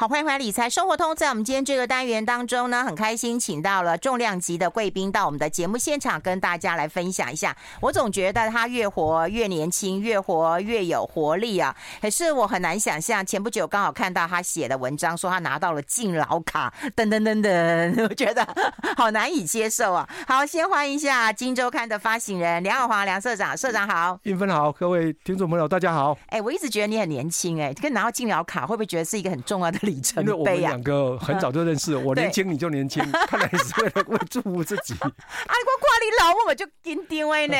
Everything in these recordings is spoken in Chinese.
好，欢迎回来理财生活通。在我们今天这个单元当中呢，很开心请到了重量级的贵宾到我们的节目现场，跟大家来分享一下。我总觉得他越活越年轻，越活越有活力啊！可是我很难想象，前不久刚好看到他写的文章，说他拿到了敬老卡，噔噔噔噔，我觉得好难以接受啊！好，先欢迎一下《金周刊》的发行人梁耀华梁社长，社长好，韵芬好，各位听众朋友大家好。哎，我一直觉得你很年轻，哎，跟拿到敬老卡会不会觉得是一个很重要的？因为我们两个很早就认识，我年轻你就年轻，看来是为了为祝福自己。啊，我看你老，我就紧张哎呢。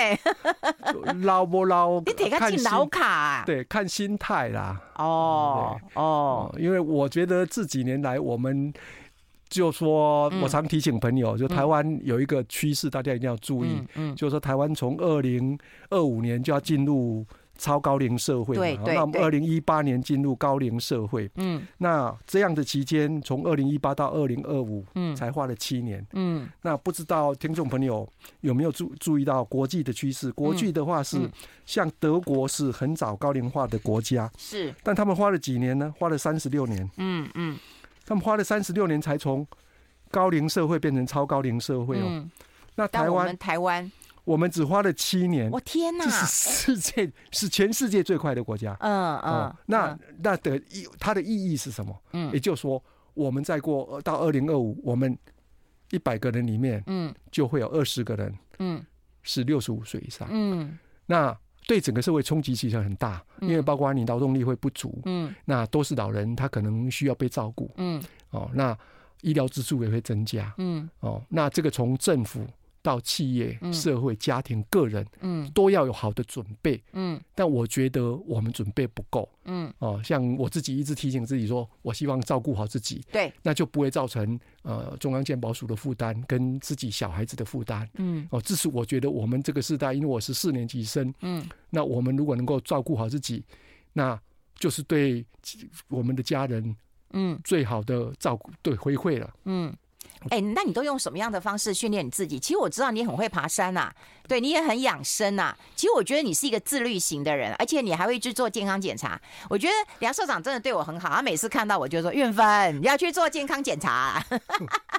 老不老？你得看敬老卡。对，看心态啦。哦哦，因为我觉得这几年来，我们就说，我常提醒朋友，就台湾有一个趋势，大家一定要注意。嗯，就是说台湾从二零二五年就要进入。超高龄社会嘛，对对对，那我们二零一八年进入高龄社会，嗯，那这样的期间，从二零一八到二零二五，嗯，才花了七年，嗯，那不知道听众朋友有没有注注意到国际的趋势？国际的话是像德国是很早高龄化的国家，是，但他们花了几年呢？花了三十六年，嗯嗯，他们花了三十六年才从高龄社会变成超高龄社会哦。那台湾，台湾。我们只花了七年，我天哪！这是世界，是全世界最快的国家。嗯嗯，那那的意，它的意义是什么？嗯，也就是说，我们再过到二零二五，我们一百个人里面，嗯，就会有二十个人，嗯，是六十五岁以上。嗯，那对整个社会冲击其实很大，因为包括你劳动力会不足，嗯，那都是老人，他可能需要被照顾，嗯，哦，那医疗支出也会增加，嗯，哦，那这个从政府。到企业、社会、家庭、个人，嗯，都要有好的准备，嗯。但我觉得我们准备不够，嗯。哦，像我自己一直提醒自己说，我希望照顾好自己，对，那就不会造成呃中央健保署的负担跟自己小孩子的负担，嗯。哦，这是我觉得我们这个时代，因为我是四年级生，嗯。那我们如果能够照顾好自己，那就是对我们的家人，嗯，最好的照顾，对回馈了，嗯。哎、欸，那你都用什么样的方式训练你自己？其实我知道你很会爬山呐、啊，对，你也很养生呐、啊。其实我觉得你是一个自律型的人，而且你还会去做健康检查。我觉得梁社长真的对我很好，他每次看到我就说：“运芬，你要去做健康检查、啊。”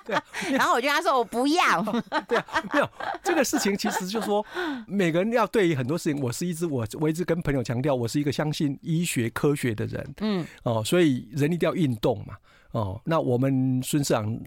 对，然后我就跟他说：“我不要。”对啊，没有这个事情，其实就是说每个人要对于很多事情，我是一直我我一直跟朋友强调，我是一个相信医学科学的人。嗯，哦，所以人一定要运动嘛。哦，那我们孙社长。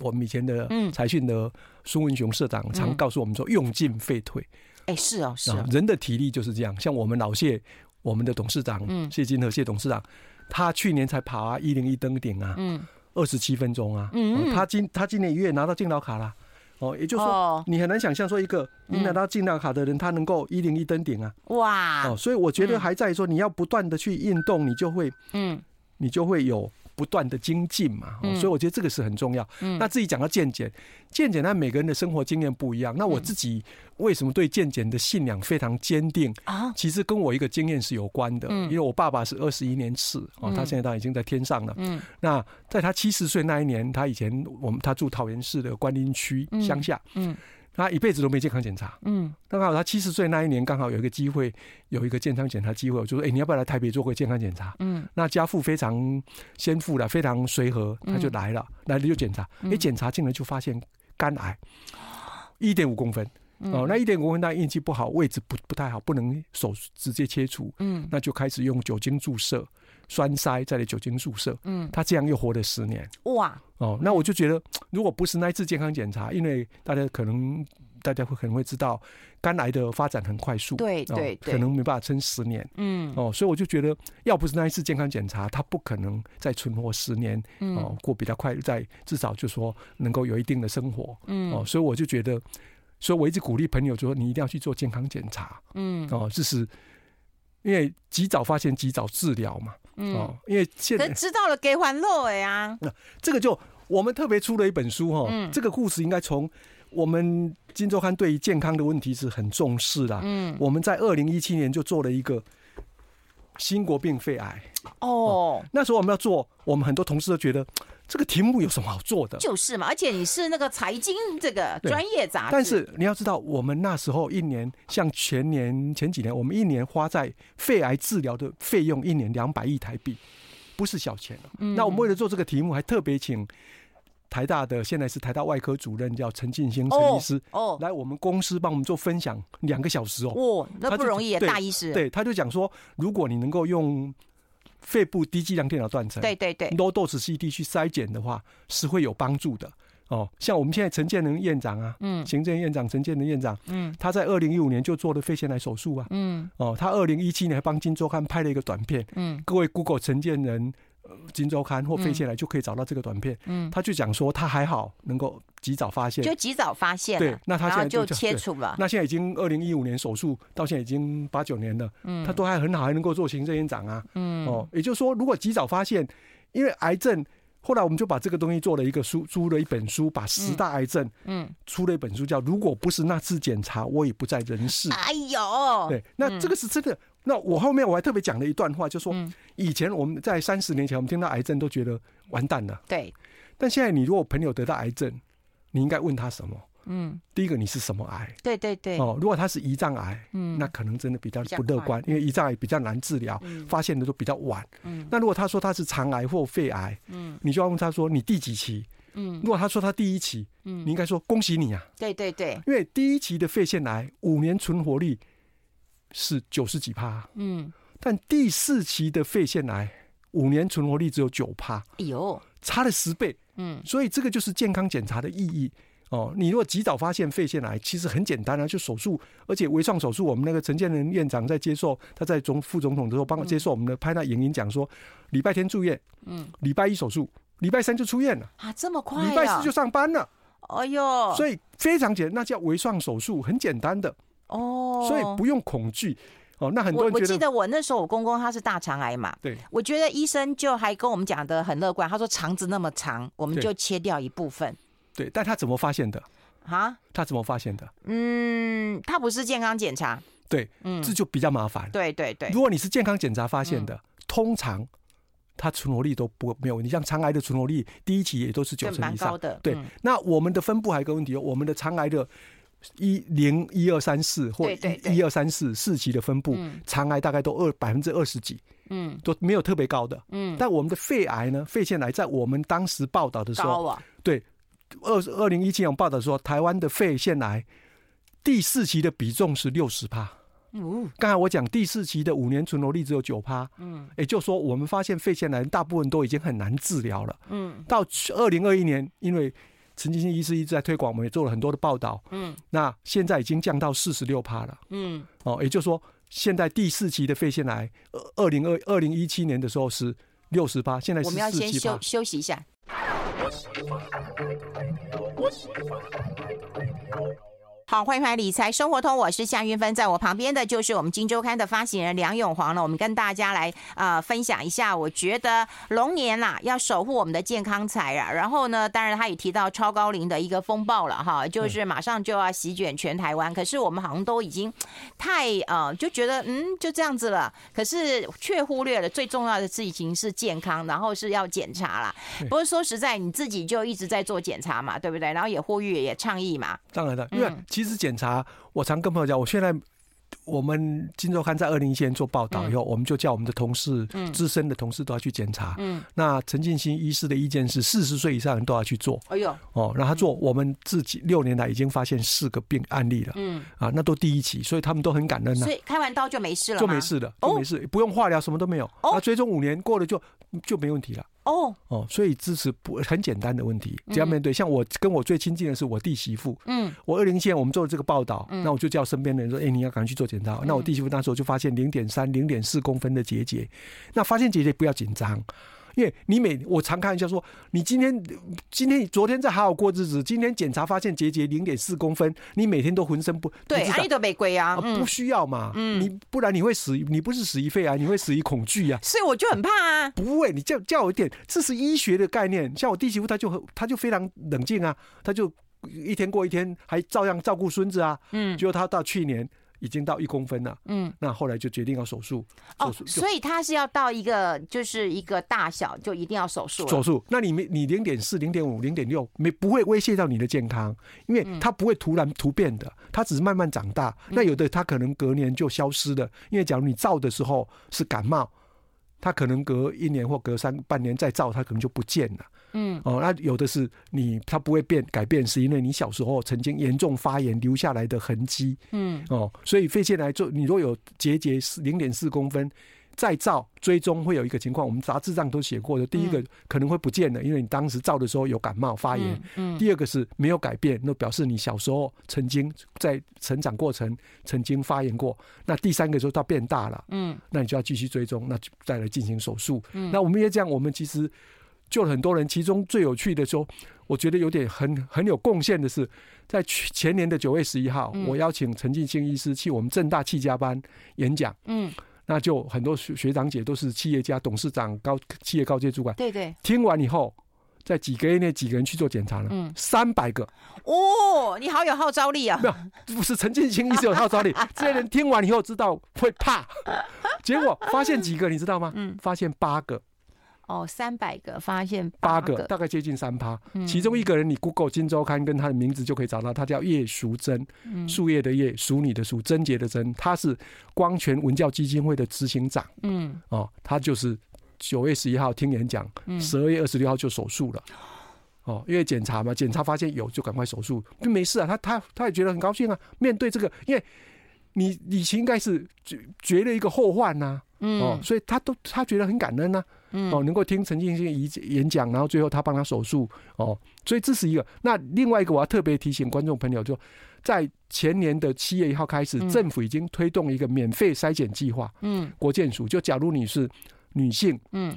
我们以前的财讯的孙文雄社长常告诉我们说：“用进废退。”哎，是哦，是哦，人的体力就是这样。像我们老谢，我们的董事长谢金和谢董事长，他去年才爬一零一登顶啊，嗯，二十七分钟啊，嗯，他今他今年一月拿到敬老卡了，哦，也就是说，你很难想象说一个你拿到敬老卡的人，他能够一零一登顶啊，哇，哦，所以我觉得还在说你要不断的去运动，你就会，嗯，你就会有。不断的精进嘛，所以我觉得这个是很重要。那自己讲到健检，健检，那每个人的生活经验不一样。那我自己为什么对健检的信仰非常坚定啊？其实跟我一个经验是有关的。因为我爸爸是二十一年次哦，他现在当然已经在天上了。嗯，那在他七十岁那一年，他以前我们他住桃园市的官林区乡下。嗯。他一辈子都没健康检查，嗯，刚好他七十岁那一年，刚好有一个机会，有一个健康检查机会，我就说，哎，你要不要来台北做个健康检查？嗯，那家父非常先富了，非常随和，他就来了，来了就检查，一检查进来就发现肝癌，一点五公分，哦，那一点五公分，他运气不好，位置不不太好，不能手直接切除，嗯，那就开始用酒精注射。栓塞再来酒精注射，嗯，他这样又活了十年，哇，哦，那我就觉得，如果不是那一次健康检查，因为大家可能大家会可能会知道，肝癌的发展很快速，对对，可能没办法撑十年，嗯，哦，所以我就觉得，要不是那一次健康检查，他不可能再存活十年，哦，过比较快，再至少就说能够有一定的生活，嗯，哦，所以我就觉得，所以我一直鼓励朋友就说，你一定要去做健康检查，嗯，哦，这是因为及早发现，及早治疗嘛。哦，因为现在知道了给还漏哎啊。那这个就我们特别出了一本书哈。嗯，这个故事应该从我们金周刊对于健康的问题是很重视啦。嗯，我们在二零一七年就做了一个新国病肺癌。哦，那时候我们要做，我们很多同事都觉得。这个题目有什么好做的？就是嘛，而且你是那个财经这个专业杂志。但是你要知道，我们那时候一年，像前年前几年，我们一年花在肺癌治疗的费用，一年两百亿台币。不是小钱。那我们为了做这个题目，还特别请台大的现在是台大外科主任叫陈进兴陈医师哦，来我们公司帮我们做分享两个小时哦。哦，那不容易，大医师。对，他就讲说，如果你能够用肺部低剂量电脑断层，对对对，low dose CT 去筛检的话，是会有帮助的。哦，像我们现在陈建仁院长啊，嗯，行政院长陈建仁院长，嗯，他在二零一五年就做了肺腺癌手术啊，嗯，哦，他二零一七年还帮金周刊拍了一个短片，嗯，各位 Google 陈建仁、呃、金周刊或肺腺癌就可以找到这个短片，嗯，他就讲说他还好能够及早发现，就及早发现，对，那他现在就切除了，那现在已经二零一五年手术到现在已经八九年了，嗯，他都还很好，还能够做行政院长啊，嗯，哦，也就是说如果及早发现，因为癌症。后来我们就把这个东西做了一个书，出了一本书，把十大癌症，嗯，出了一本书叫《如果不是那次检查，我也不在人世》。哎呦，对，那这个是真的。那我后面我还特别讲了一段话，就说以前我们在三十年前，我们听到癌症都觉得完蛋了。对，但现在你如果朋友得到癌症，你应该问他什么？嗯，第一个你是什么癌？对对对。哦，如果他是胰脏癌，嗯，那可能真的比较不乐观，因为胰脏癌比较难治疗，发现的都比较晚。嗯，那如果他说他是肠癌或肺癌，嗯，你就要问他说你第几期？嗯，如果他说他第一期，嗯，你应该说恭喜你啊。对对对，因为第一期的肺腺癌五年存活率是九十几趴，嗯，但第四期的肺腺癌五年存活率只有九趴，哎呦，差了十倍。嗯，所以这个就是健康检查的意义。哦，你如果及早发现肺腺癌，其实很简单啊，就手术，而且微创手术。我们那个陈建仁院长在接受他在总副总统的时候，帮我接受我们的拍那影音讲说，礼拜天住院，嗯，礼拜一手术，礼拜三就出院了。啊，这么快，礼拜四就上班了，哎呦，所以非常简单，那叫微创手术，很简单的哦，所以不用恐惧哦。那很多人记得我那时候我公公他是大肠癌嘛，对，我觉得医生就还跟我们讲的很乐观，他说肠子那么长，我们就切掉一部分，对，但他怎么发现的？啊，他怎么发现的？嗯，他不是健康检查，对，嗯，这就比较麻烦。对对对，如果你是健康检查发现的，嗯、通常它存活率都不没有问题。像肠癌的存活率，第一期也都是九成以上。的。对，嗯、那我们的分布还有一个问题，我们的肠癌的一零一二三四或一二三四四级的分布，肠、嗯、癌大概都二百分之二十几，嗯，都没有特别高的。嗯，但我们的肺癌呢，肺腺癌在我们当时报道的时候，啊、对。二二零一七年报道说，台湾的肺腺癌第四期的比重是六十趴。嗯，刚才我讲第四期的五年存活率只有九趴。嗯，也就是说，我们发现肺腺癌大部分都已经很难治疗了。嗯，到二零二一年，因为陈金星医师一直在推广，我们也做了很多的报道。嗯，那现在已经降到四十六趴了。嗯，哦，也就是说，现在第四期的肺腺癌，二零二二零一七年的时候是六十八，现在。我们要先休休息一下。好，欢迎回来理财生活通，我是夏云芬，在我旁边的就是我们金周刊的发行人梁永煌了。我们跟大家来啊、呃、分享一下，我觉得龙年啦、啊、要守护我们的健康财啊。然后呢，当然他也提到超高龄的一个风暴了哈，就是马上就要席卷全台湾。可是我们好像都已经太呃就觉得嗯就这样子了，可是却忽略了最重要的事情是健康，然后是要检查啦。不过说实在，你自己就一直在做检查嘛，对不对？然后也呼吁也倡议嘛。当然的，因为。其实检查，我常跟朋友讲，我现在我们金周刊在二零一七年做报道以后，嗯、我们就叫我们的同事，资、嗯、深的同事都要去检查。嗯，那陈进兴医师的意见是，四十岁以上人都要去做。哎呦，哦，让他做，我们自己六年来已经发现四个病案例了。嗯，啊，那都第一期，所以他们都很感恩呢、啊。所以开完刀就没事了，就没事了，就没事，哦、不用化疗，什么都没有。哦，那追踪五年过了就就没问题了。哦哦，所以支持不很简单的问题，只要面对。像我跟我最亲近的是我弟媳妇，嗯，我二零一七年我们做了这个报道，那我就叫身边的人说，哎，你要赶快去做检查。那我弟媳妇那时候就发现零点三、零点四公分的结节，那发现结节不要紧张。因为你每我常看一下说，你今天今天昨天在好好过日子，今天检查发现结节零点四公分，你每天都浑身不对，哪里都没归啊，不需要嘛，嗯，你不然你会死，你不是死于肺癌，你会死于恐惧啊，所以我就很怕啊，不会，你叫叫我一点，这是医学的概念，像我弟媳妇，她就很她就非常冷静啊，她就一天过一天，还照样照顾孙子啊，嗯，结果她到去年。已经到一公分了，嗯，那后来就决定要手术。哦，所以他是要到一个就是一个大小就一定要手术。手术，那你没你零点四、零点五、零点六没不会威胁到你的健康，因为它不会突然突变的，它只是慢慢长大。那有的它可能隔年就消失了，因为假如你照的时候是感冒，它可能隔一年或隔三半年再照，它可能就不见了。嗯，哦，那有的是你它不会变改变，是因为你小时候曾经严重发炎留下来的痕迹。嗯，哦，所以肺腺癌做你如果有结节是零点四公分。再照追踪会有一个情况，我们杂志上都写过的。第一个可能会不见了，因为你当时照的时候有感冒发炎。嗯。第二个是没有改变，那表示你小时候曾经在成长过程曾经发炎过。那第三个时候它变大了。嗯。那你就要继续追踪，那再来进行手术。嗯。那我们也这样，我们其实救了很多人。其中最有趣的说，我觉得有点很很有贡献的是，在去前年的九月十一号，我邀请陈进兴医师去我们正大企家班演讲。嗯。那就很多学学长姐都是企业家、董事长、高企业高阶主管。对对。听完以后，在几个月内，几个人去做检查了。嗯。三百个。哦，你好有号召力啊！没有，不是陈进清医师有号召力。这些人听完以后知道会怕，结果发现几个，你知道吗？嗯。发现八个。哦，三百个发现八个，大概接近三趴。其中一个人，你 Google《金周刊》跟他的名字就可以找到，他叫叶淑珍，树叶的叶，淑女的淑，贞洁的贞，他是光泉文教基金会的执行长。嗯，哦，他就是九月十一号听演讲，十二月二十六号就手术了。哦，因为检查嘛，检查发现有就赶快手术，就没事啊。他他他也觉得很高兴啊。面对这个，因为你你应该是绝绝了一个后患呐。嗯，哦，所以他都他觉得很感恩呐。嗯，哦，能够听陈进兴演演讲，然后最后他帮他手术，哦，所以这是一个。那另外一个，我要特别提醒观众朋友，就在前年的七月一号开始，政府已经推动一个免费筛检计划。嗯，国健署就假如你是女性，嗯，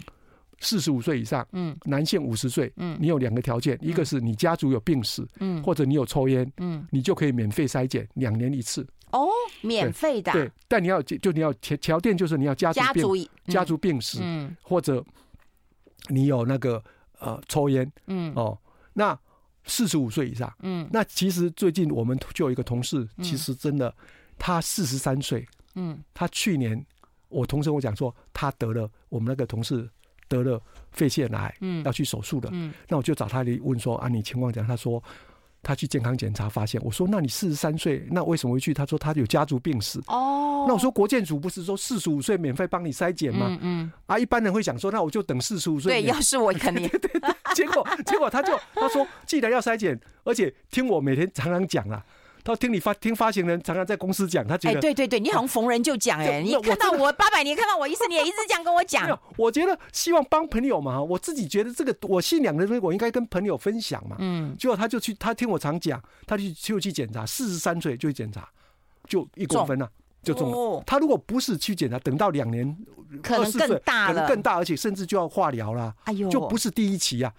四十五岁以上，嗯，男性五十岁，嗯，你有两个条件，一个是你家族有病史，嗯，或者你有抽烟，嗯，你就可以免费筛检，两年一次。哦，免费的。对，但你要就你要条条件就是你要家族病家族，家族病史，嗯，或者你有那个呃抽烟，嗯。哦，那四十五岁以上，嗯，那其实最近我们就有一个同事，其实真的他四十三岁，嗯，他去年我同事跟我讲说他得了我们那个同事得了肺腺癌，嗯，要去手术的，嗯，那我就找他来问说啊，你情况讲，他说。他去健康检查发现，我说：“那你四十三岁，那为什么会去？”他说：“他有家族病史。”哦，那我说国健署不是说四十五岁免费帮你筛检吗？嗯，嗯啊，一般人会想说：“那我就等四十五岁。”对，要是我肯定。对对对，结果结果他就他说：“既然要筛检，而且听我每天常常讲了。”他听你发听发行人常常在公司讲，他觉得哎，对对对，你好像逢人就讲哎，你看到我八百年，看到我一次，你也，一直这样跟我讲。没有，我觉得希望帮朋友嘛，我自己觉得这个我信仰的东西，我应该跟朋友分享嘛。嗯，结果他就去，他听我常讲，他就就去检查，四十三岁就去检查，就一公分了，就中了。他如果不是去检查，等到两年，可能更大了，可能更大，而且甚至就要化疗了。哎呦，就不是第一期啊。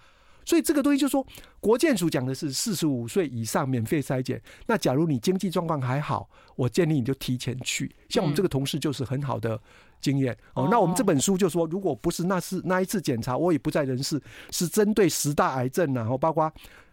所以这个东西就是说，国健署讲的是四十五岁以上免费筛检。那假如你经济状况还好，我建议你就提前去。像我们这个同事就是很好的经验哦。那我们这本书就说，如果不是那是那一次检查，我也不在人世，是针对十大癌症，然后包括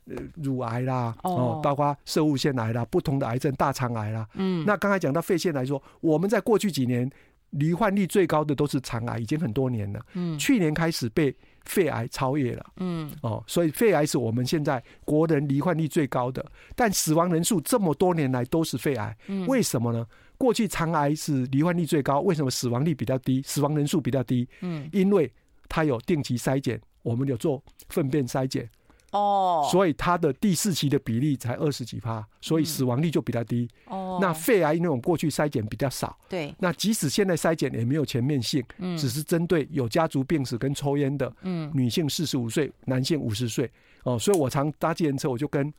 呃乳癌啦，哦，包括射物腺癌啦，不同的癌症，大肠癌啦。嗯。那刚才讲到肺腺来说，我们在过去几年罹患率最高的都是肠癌，已经很多年了。嗯。去年开始被。肺癌超越了，嗯，哦，所以肺癌是我们现在国人罹患率最高的，但死亡人数这么多年来都是肺癌，为什么呢？过去肠癌是罹患率最高，为什么死亡率比较低，死亡人数比较低？嗯，因为它有定期筛检，我们有做粪便筛检。哦，所以它的第四期的比例才二十几趴，所以死亡率就比较低。哦，那肺癌那种过去筛检比较少。对，那即使现在筛检也没有全面性，嗯，只是针对有家族病史跟抽烟的，嗯，女性四十五岁，男性五十岁。哦，所以我常搭计程车，我就跟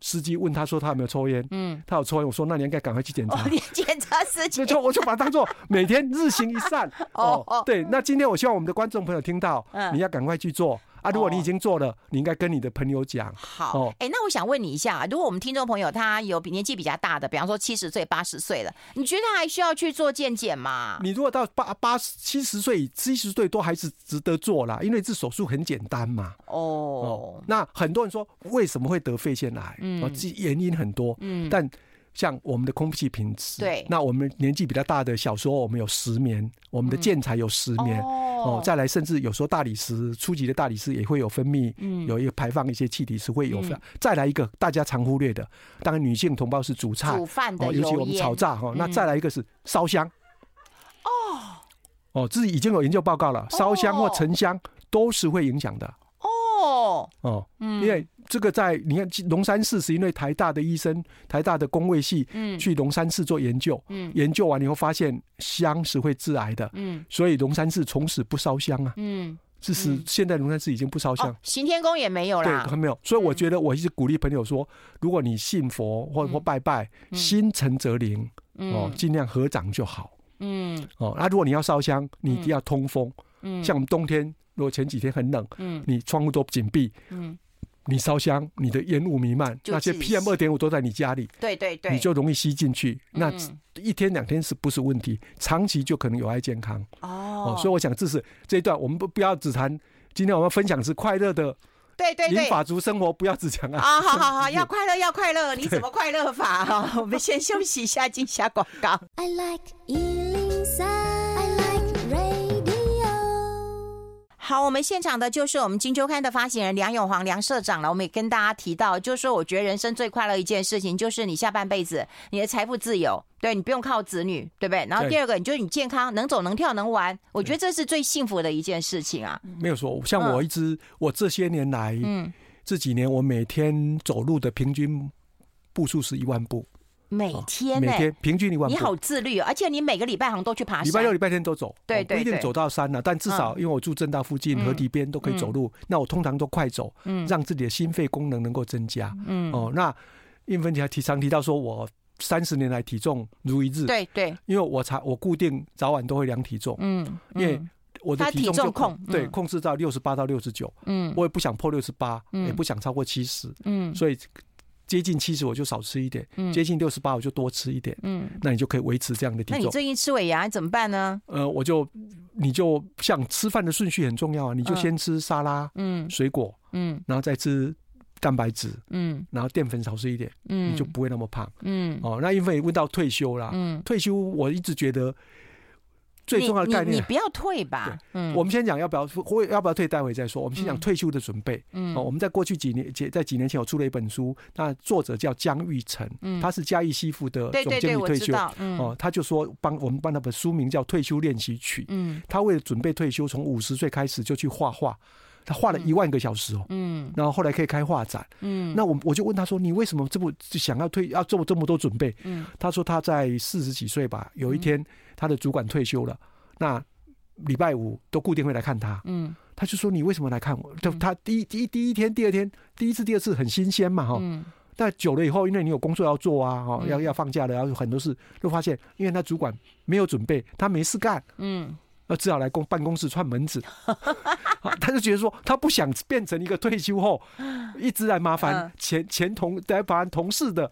司机问他说他有没有抽烟，嗯，他有抽烟，我说那你应该赶快去检查。哦，你检查司机，就我就把它当做每天日行一善。哦哦，对，那今天我希望我们的观众朋友听到，嗯，你要赶快去做。啊，如果你已经做了，哦、你应该跟你的朋友讲。好，哎、欸，那我想问你一下，如果我们听众朋友他有比年纪比较大的，比方说七十岁、八十岁了，你觉得还需要去做健检吗？你如果到八八十七十岁、七十岁都还是值得做啦，因为这手术很简单嘛。哦，哦，那很多人说为什么会得肺腺癌？嗯，原因很多。嗯，但像我们的空气品质，对，那我们年纪比较大的，小时候我们有石棉，我们的建材有石棉。嗯哦哦，再来，甚至有时候大理石初级的大理石也会有分泌，嗯，有一个排放一些气体是会有。再来一个大家常忽略的，当然女性同胞是煮菜、煮饭的，尤其我们炒炸哈。那再来一个是烧香。哦，哦，自己已经有研究报告了，烧香或沉香都是会影响的。哦。哦，嗯，因为这个在你看龙山寺是因为台大的医生，台大的工卫系，嗯，去龙山寺做研究，嗯，研究完以后发现香是会致癌的，嗯，所以龙山寺从此不烧香啊，嗯，这是现在龙山寺已经不烧香，行天宫也没有了，对，还没有，所以我觉得我一直鼓励朋友说，如果你信佛或或拜拜，心诚则灵，哦，尽量合掌就好，嗯，哦，那如果你要烧香，你一定要通风，嗯，像我们冬天。如果前几天很冷，嗯，你窗户都紧闭，嗯，你烧香，你的烟雾弥漫，那些 PM 二点五都在你家里，对对对，你就容易吸进去。那一天两天是不是问题？长期就可能有害健康。哦，所以我想这是这一段，我们不不要只谈。今天我们分享是快乐的，对对对，银发族生活不要只讲啊。啊，好好好，要快乐要快乐，你怎么快乐法？哈，我们先休息一下，进下广告。I like 好，我们现场的就是我们《金周刊》的发行人梁永煌梁社长了。我们也跟大家提到，就是说，我觉得人生最快乐一件事情，就是你下半辈子你的财富自由，对，你不用靠子女，对不对？然后第二个，你就是你健康，能走能跳能玩，我觉得这是最幸福的一件事情啊。没有错，像我一直，我这些年来，嗯，这几年我每天走路的平均步数是一万步。每天、欸，每天平均一万步。你好自律，哦而且你每个礼拜好像都去爬山。礼拜六、礼拜天都走，对对，不一定走到山了，但至少因为我住正大附近，河堤边都可以走路。那我通常都快走，嗯让自己的心肺功能能够增加。嗯哦，那韵芬姐还提常提到说，我三十年来体重如一日。对对，因为我才我固定早晚都会量体重。嗯，因为我的体重就控对控制到六十八到六十九。嗯，我也不想破六十八，也不想超过七十。嗯，所以。接近七十我就少吃一点，嗯、接近六十八我就多吃一点，嗯，那你就可以维持这样的体重。那你最近吃尾牙怎么办呢？呃，我就你就像吃饭的顺序很重要啊，你就先吃沙拉，嗯，水果，嗯，然后再吃蛋白质，嗯，然后淀粉少吃一点，嗯，你就不会那么胖，嗯，哦，那因为问到退休啦，嗯，退休我一直觉得。最重要的概念，你，你，不要退吧。嗯，我们先讲要不要会要不要退，待会再说。我们先讲退休的准备。嗯，哦，我们在过去几年，在几年前我出了一本书，那作者叫江玉成，嗯，他是嘉义西服的总经理退休。嗯，哦，他就说帮我们帮他本书名叫《退休练习曲》。嗯，他为了准备退休，从五十岁开始就去画画。他画了一万个小时哦，嗯，然后后来可以开画展，嗯，那我我就问他说：“你为什么这么想要退，要做这么多准备？”嗯，他说他在四十几岁吧，有一天他的主管退休了，那礼拜五都固定会来看他，嗯，他就说：“你为什么来看我？”他他第一第一第一天、第二天、第一次、第二次很新鲜嘛，哈，嗯，但久了以后，因为你有工作要做啊，哈，要要放假了，然后有很多事，就发现，因为他主管没有准备，他没事干，嗯。那只好来公办公室串门子，他就觉得说他不想变成一个退休后一直来麻烦前前同来烦同事的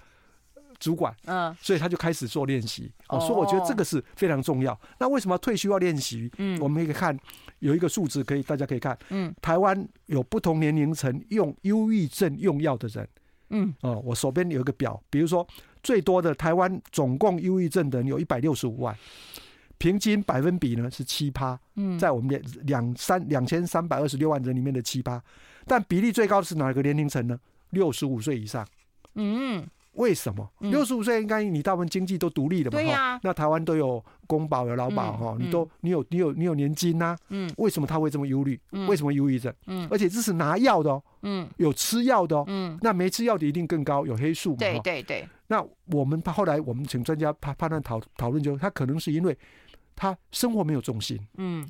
主管，嗯，所以他就开始做练习。哦，所以我觉得这个是非常重要。那为什么退休要练习？嗯，我们可以看有一个数字，可以大家可以看，嗯，台湾有不同年龄层用忧郁症用药的人，嗯，哦，我手边有一个表，比如说最多的台湾总共忧郁症的人有一百六十五万。平均百分比呢是七趴，嗯，在我们两两三两千三百二十六万人里面的七趴，但比例最高的是哪一个年龄层呢？六十五岁以上，嗯。为什么六十五岁应该你大部分经济都独立的嘛？对呀。那台湾都有公保有劳保哈，你都你有你有你有年金呐。嗯。为什么他会这么忧虑？为什么忧郁症？嗯。而且这是拿药的哦。嗯。有吃药的哦。嗯。那没吃药的一定更高，有黑素嘛？对对对。那我们后来我们请专家判判断讨讨论，就他可能是因为他生活没有重心。嗯。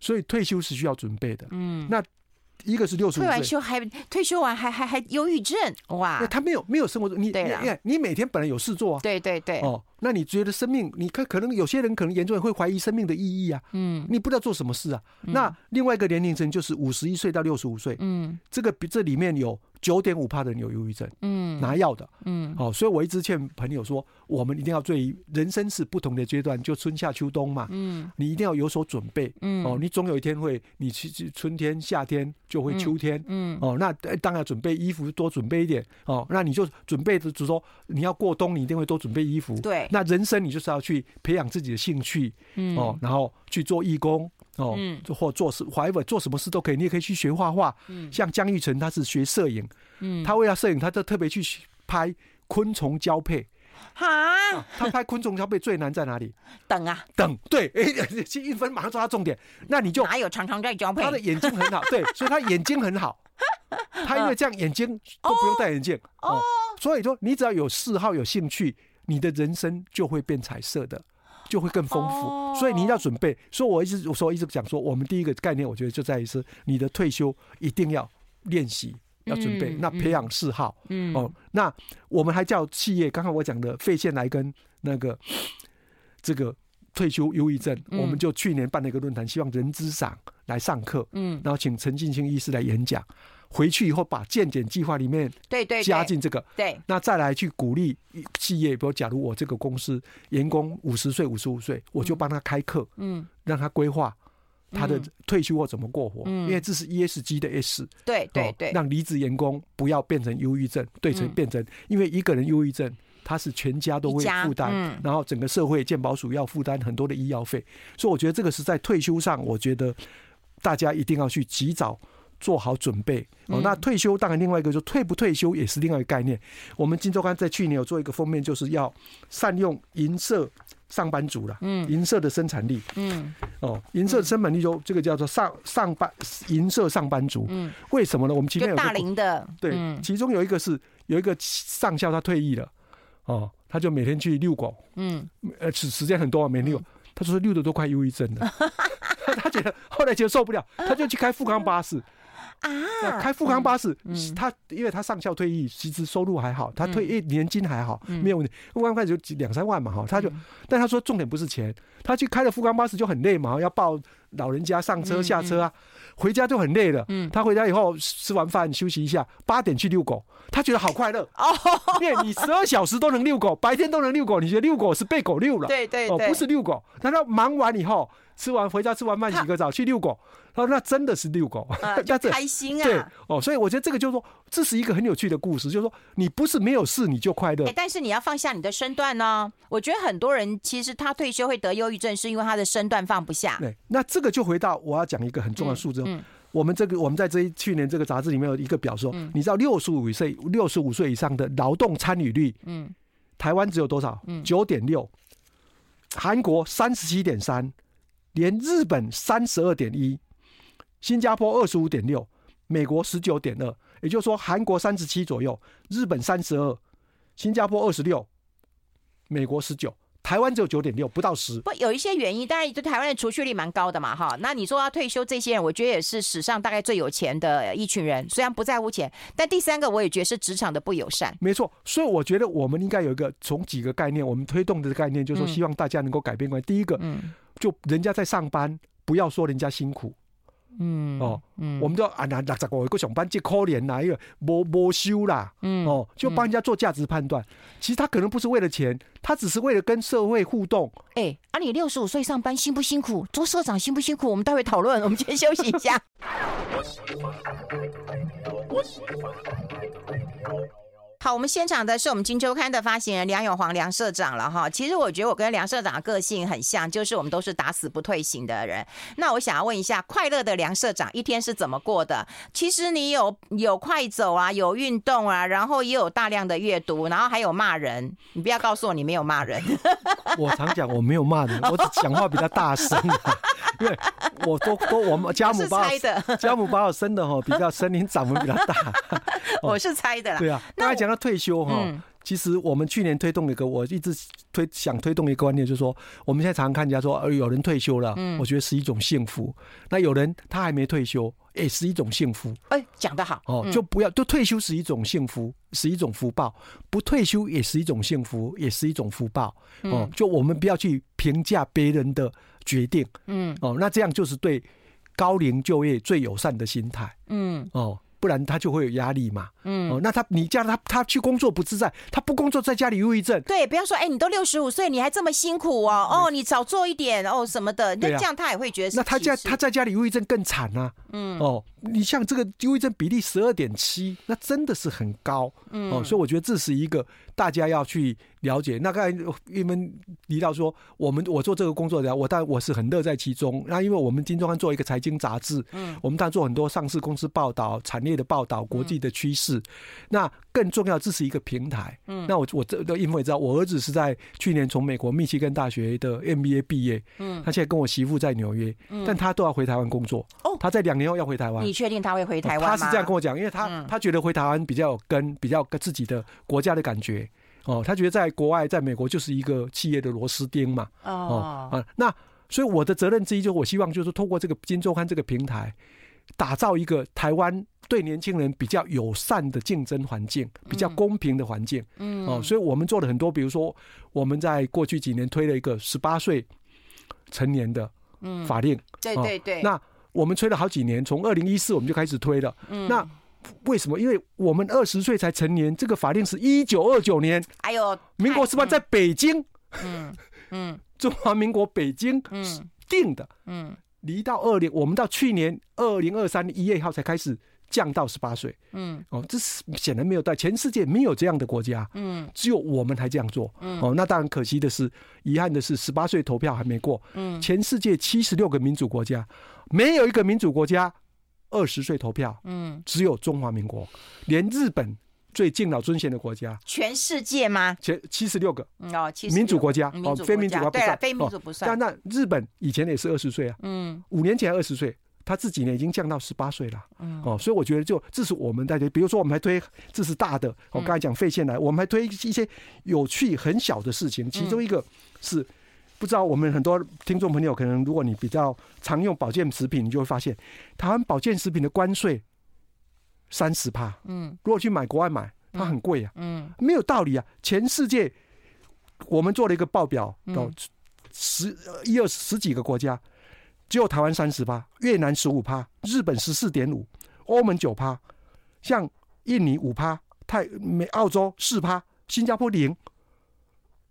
所以退休是需要准备的。嗯。那。一个是六十五岁，退完休还退休完还还还忧郁症哇！他没有没有生活，你对了你你每天本来有事做啊，对对对哦。那你觉得生命，你可可能有些人可能严重人会怀疑生命的意义啊，嗯，你不知道做什么事啊。那另外一个年龄层就是五十一岁到六十五岁，嗯，这个比这里面有。九点五趴的人有忧郁症，嗯，拿药的，嗯，好，所以我一直劝朋友说，我们一定要注意人生是不同的阶段，就春夏秋冬嘛，嗯，你一定要有所准备，嗯，哦，你总有一天会，你去春天、夏天就会秋天，嗯，哦，那当然准备衣服多准备一点，哦，那你就准备的，就是说你要过冬，你一定会多准备衣服，对，那人生你就是要去培养自己的兴趣，嗯，哦，然后去做义工。哦，就或做事，whatever 做什么事都可以。你也可以去学画画，嗯，像江玉成他是学摄影，嗯，他为了摄影，他就特别去拍昆虫交配。哈，他拍昆虫交配最难在哪里？等啊，等，对，哎，一分马上抓到重点。那你就哪有常常在交配？他的眼睛很好，对，所以他眼睛很好。他因为这样眼睛都不用戴眼镜哦，所以说你只要有嗜好、有兴趣，你的人生就会变彩色的，就会更丰富。所以你要准备。所以我一直我说一直讲说，我们第一个概念，我觉得就在于是你的退休一定要练习。要准备，那培养嗜好，嗯，哦，那我们还叫企业。刚刚我讲的肺腺癌跟那个 这个退休忧郁症，我们就去年办了一个论坛，希望人之长来上课，嗯，然后请陈进兴医师来演讲。回去以后把健检计划里面对对加进这个，对，那再来去鼓励企业，比如假如我这个公司员工五十岁、五十五岁，我就帮他开课，嗯，让他规划。他的退休或怎么过活？因为这是 ESG 的 S，对对对，让离职员工不要变成忧郁症，对成变成，因为一个人忧郁症，他是全家都会负担，然后整个社会健保署要负担很多的医药费，所以我觉得这个是在退休上，我觉得大家一定要去及早做好准备。哦，那退休当然另外一个就退不退休也是另外一个概念。我们金周刊在去年有做一个封面，就是要善用银色。上班族了，嗯，银色的生产力，嗯，哦，银色的生产力就这个叫做上上班银色上班族，嗯，为什么呢？我们今天有大龄的，对，其中有一个是有一个上校他退役了，哦，他就每天去遛狗，嗯，呃，时时间很多啊，每天遛，他说遛的都快忧郁症了，他觉得后来觉得受不了，他就去开富康巴士。啊，开富康巴士，他因为他上校退役，其实收入还好，他退役年金还好，没有问题。富康巴士就两三万嘛，哈，他就，但他说重点不是钱，他去开了富康巴士就很累嘛，要抱老人家上车下车啊，回家就很累了。嗯他回家以后吃完饭休息一下，八点去遛狗，他觉得好快乐哦，因为你十二小时都能遛狗，白天都能遛狗，你觉得遛狗是被狗遛了？对对，哦，不是遛狗。那他忙完以后，吃完回家吃完饭洗个澡去遛狗。他说：“那真的是遛狗，呃、就开心啊！对哦，所以我觉得这个就是说，这是一个很有趣的故事，就是说，你不是没有事你就快乐，欸，但是你要放下你的身段呢。我觉得很多人其实他退休会得忧郁症，是因为他的身段放不下。对，那这个就回到我要讲一个很重要的数字。嗯嗯、我们这个我们在这一去年这个杂志里面有一个表说，嗯、你知道六十五岁六十五岁以上的劳动参与率，嗯，台湾只有多少？九点六，韩国三十七点三，连日本三十二点一。”新加坡二十五点六，美国十九点二，也就是说韩国三十七左右，日本三十二，新加坡二十六，美国十九，台湾只有九点六，不到十。不，有一些原因，当然，就台湾的储蓄率蛮高的嘛，哈。那你说要退休，这些人我觉得也是史上大概最有钱的一群人，虽然不在乎钱，但第三个我也觉得是职场的不友善。没错，所以我觉得我们应该有一个从几个概念，我们推动的概念，就是说希望大家能够改变观念。嗯、第一个，嗯，就人家在上班，不要说人家辛苦。嗯哦，嗯，我们就啊那六十五个上班这可怜啦，因为没没休啦，嗯哦，就帮人家做价值判断。其实他可能不是为了钱，他只是为了跟社会互动。哎，啊，你六十五岁上班辛不辛苦？做社长辛不辛苦？我们待会讨论。我们先休息一下。好，我们现场的是我们金周刊的发行人梁永煌梁社长了哈。其实我觉得我跟梁社长的个性很像，就是我们都是打死不退型的人。那我想要问一下，快乐的梁社长一天是怎么过的？其实你有有快走啊，有运动啊，然后也有大量的阅读，然后还有骂人。你不要告诉我你没有骂人。我常讲我没有骂人，我只讲话比较大声，因为我都都我们家母把我家母把我生的哈比较声音嗓门比较大。我是猜的啦。对啊，刚才讲。那退休哈，其实我们去年推动一个，我一直推想推动一个观念，就是说，我们现在常常看人家说，呃，有人退休了，我觉得是一种幸福。那有人他还没退休，也是一种幸福。哎，讲得好哦，就不要，就退休是一种幸福，是一种福报；不退休也是一种幸福，也是一种福报。哦，就我们不要去评价别人的决定。嗯，哦，那这样就是对高龄就业最友善的心态。嗯，哦。不然他就会有压力嘛。嗯，哦，那他你叫他他去工作不自在，他不工作在家里忧郁症。对，不要说哎，你都六十五岁，你还这么辛苦哦，哦，你少做一点哦什么的，那这样他也会觉得。那他家他在家里忧郁症更惨啊。嗯，哦，你像这个忧郁症比例十二点七，那真的是很高。嗯，哦，所以我觉得这是一个大家要去了解。那刚才你们提到说，我们我做这个工作的，我当然我是很乐在其中。那因为我们金钟安做一个财经杂志，嗯，我们当然做很多上市公司报道、产业的报道、国际的趋势。那更重要，这是一个平台。嗯，那我我这都因为知道，我儿子是在去年从美国密西根大学的 MBA 毕业，嗯，他现在跟我媳妇在纽约，嗯，但他都要回台湾工作。哦，他在两年后要回台湾。你确定他会回台湾吗？他是这样跟我讲，因为他他觉得回台湾比较有根，比较跟自己的国家的感觉。哦，他觉得在国外，在美国就是一个企业的螺丝钉嘛。哦啊，那所以我的责任之一就是，我希望就是通过这个《金周刊》这个平台，打造一个台湾对年轻人比较友善的竞争环境，比较公平的环境。嗯。哦，所以我们做了很多，比如说我们在过去几年推了一个十八岁成年的法令。对对对。那我们推了好几年，从二零一四我们就开始推了。嗯。那为什么？因为我们二十岁才成年，这个法令是一九二九年，哎呦，民国十八在北京，嗯嗯，中华民国北京定的，嗯，离到二零，我们到去年二零二三年一月一号才开始降到十八岁，嗯，哦，这是显然没有在全世界没有这样的国家，嗯，只有我们还这样做，嗯，哦，那当然可惜的是，遗憾的是，十八岁投票还没过，嗯，全世界七十六个民主国家，没有一个民主国家。二十岁投票，嗯，只有中华民国，连日本最敬老尊贤的国家，全世界吗？前七十六个哦，民主国家哦，非民主国家不算，非民主不算。但那日本以前也是二十岁啊，嗯，五年前二十岁，他自己呢已经降到十八岁了，嗯，哦，所以我觉得就这是我们在推，比如说我们还推，这是大的，我刚才讲废线来，我们还推一些有趣很小的事情，其中一个是。不知道我们很多听众朋友可能，如果你比较常用保健食品，你就会发现，台湾保健食品的关税三十趴。嗯，如果去买国外买，它很贵啊。嗯，没有道理啊。全世界我们做了一个报表，到十一二十几个国家，只有台湾三十趴，越南十五趴，日本十四点五，欧盟九趴，像印尼五趴，泰美澳洲四趴，新加坡零。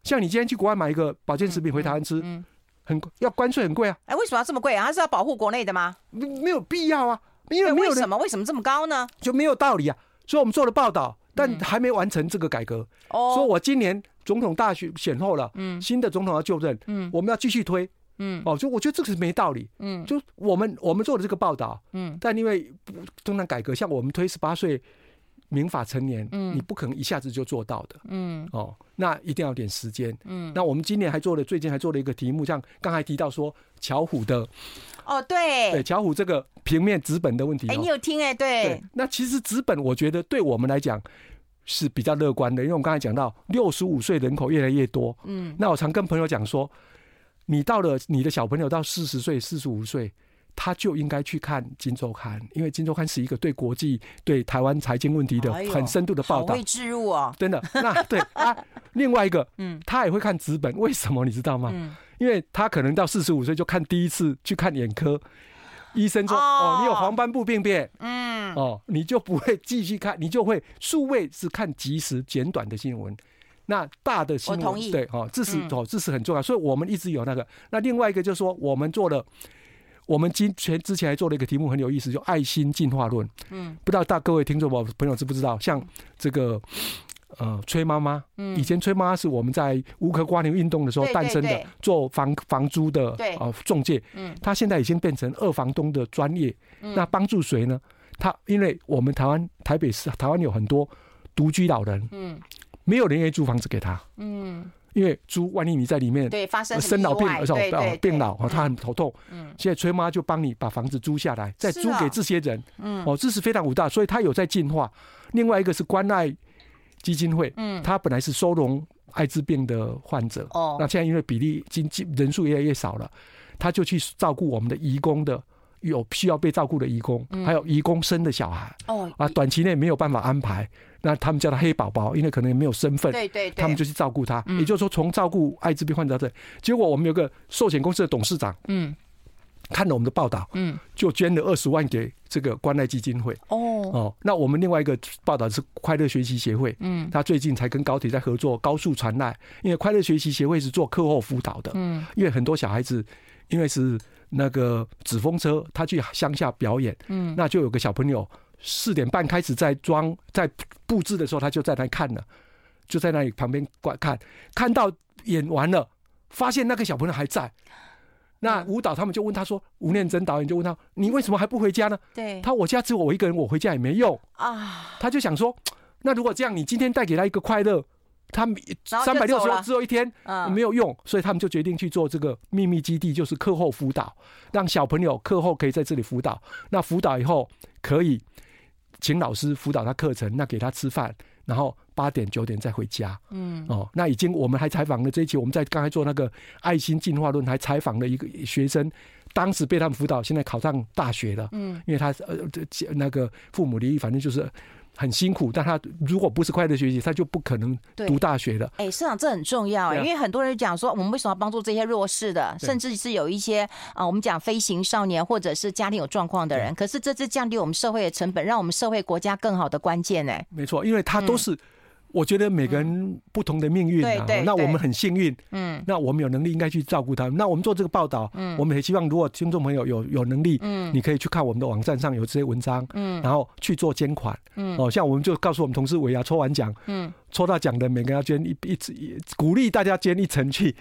像你今天去国外买一个保健食品回台湾吃，嗯，很要关税很贵啊！哎，为什么要这么贵啊？它是要保护国内的吗？没没有必要啊，因为没有为什么为什么这么高呢？就没有道理啊！所以我们做了报道，但还没完成这个改革。哦，说我今年总统大选选后了，嗯，新的总统要就任，嗯，我们要继续推，嗯，哦，就我觉得这个是没道理，嗯，就我们我们做的这个报道，嗯，但因为中南改革，像我们推十八岁。民法成年，嗯，你不可能一下子就做到的，嗯，哦，那一定要点时间，嗯，那我们今年还做了，最近还做了一个题目，像刚才提到说巧虎的，哦，对，对，巧虎这个平面纸本的问题，哎，你有听哎，对，对，那其实纸本我觉得对我们来讲是比较乐观的，因为我们刚才讲到六十五岁人口越来越多，嗯，那我常跟朋友讲说，你到了你的小朋友到四十岁、四十五岁。他就应该去看《金周刊》，因为《金周刊》是一个对国际、对台湾财经问题的很深度的报道。会置入哦，真的。那对啊，另外一个，嗯，他也会看纸本，为什么你知道吗？嗯，因为他可能到四十五岁就看第一次去看眼科，医生说：“哦，你有黄斑部病变。”嗯，哦，你就不会继续看，你就会数位是看即时简短的新闻。那大的新闻。对，哦，这是哦，这是很重要，所以我们一直有那个。那另外一个就是说，我们做了。我们今前之前还做了一个题目很有意思，就爱心进化论。嗯，不知道大各位听众朋友知不知道？像这个呃崔妈妈，嗯，以前崔妈妈是我们在无壳瓜牛运动的时候诞生的，做房房租的呃中介。嗯，他现在已经变成二房东的专业。那帮助谁呢？她因为我们台湾台北市台湾有很多独居老人，嗯，没有人愿意租房子给他，嗯。因为租，万一你在里面对发生生老病死哦，病老啊，他很头痛。嗯，现在崔妈就帮你把房子租下来，再租给这些人。嗯，哦，这是非常伟大，所以他有在进化。另外一个是关爱基金会，嗯，他本来是收容艾滋病的患者，哦，那现在因为比例经济人数越来越少了，他就去照顾我们的移工的。有需要被照顾的义工，还有义工生的小孩，哦，啊，短期内没有办法安排，那他们叫他黑宝宝，因为可能也没有身份，对对，他们就去照顾他。也就是说，从照顾艾滋病患者这，结果我们有个寿险公司的董事长，嗯，看了我们的报道，嗯，就捐了二十万给这个关爱基金会。哦。哦，那我们另外一个报道是快乐学习协会，嗯，他最近才跟高铁在合作高速传赖，因为快乐学习协会是做课后辅导的，嗯，因为很多小孩子因为是。那个纸风车，他去乡下表演，嗯，那就有个小朋友四点半开始在装在布置的时候，他就在那看了，就在那里旁边观看，看到演完了，发现那个小朋友还在。那舞蹈他们就问他说：“吴念真导演就问他，你为什么还不回家呢？”对，他我家只有我一个人，我回家也没用啊。他就想说，那如果这样，你今天带给他一个快乐，他们三百六十五只有一天没有用，所以他们就决定去做这个秘密基地，就是课后辅导，让小朋友课后可以在这里辅导。那辅导以后可以请老师辅导他课程，那给他吃饭。然后八点九点再回家，嗯，哦，那已经我们还采访了这一期，我们在刚才做那个爱心进化论，还采访了一个学生，当时被他们辅导，现在考上大学了，嗯，因为他呃这那个父母离异，反正就是。很辛苦，但他如果不是快乐学习，他就不可能读大学的。哎，社长，这很重要啊，因为很多人讲说，我们为什么要帮助这些弱势的，甚至是有一些啊，我们讲飞行少年或者是家庭有状况的人，可是这是降低我们社会的成本，让我们社会国家更好的关键呢。没错，因为他都是。我觉得每个人不同的命运啊，那我们很幸运，嗯，那我们有能力应该去照顾他们。那我们做这个报道，嗯，我们也希望如果听众朋友有有能力，嗯，你可以去看我们的网站上有这些文章，嗯，然后去做捐款，嗯，哦，像我们就告诉我们同事尾牙抽完奖，嗯，抽到奖的每个人要捐一一一，鼓励大家捐一层去。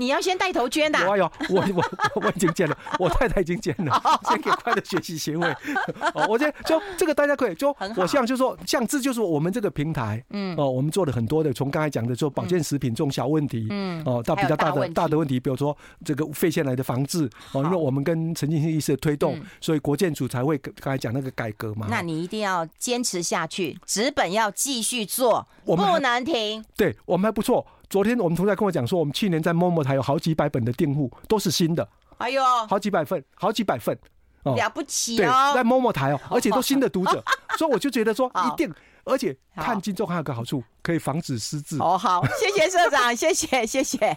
你要先带头捐的。我有，我我 我已经捐了，我太太已经捐了，捐给快乐学习协会。哦，我觉得就这个大家可以就，我像就说像这就是我们这个平台，嗯，哦，我们做了很多的，从刚才讲的做保健食品这种小问题，嗯，哦，到比较大的大的问题，比如说这个肺腺癌的防治，哦，因为我们跟陈进兴医师的推动，所以国建署才会刚才讲那个改革嘛。那你一定要坚持下去，纸本要继续做，不能停。对我们还不错。昨天我们同事跟我讲说，我们去年在 MOMO 台有好几百本的订户，都是新的。哎呦，好几百份，好几百份，了不起哦！对，在 MOMO 台哦，而且都新的读者，所以我就觉得说一定，而且看金钟还有个好处，可以防止失智。哦，好，谢谢社长，谢谢，谢谢。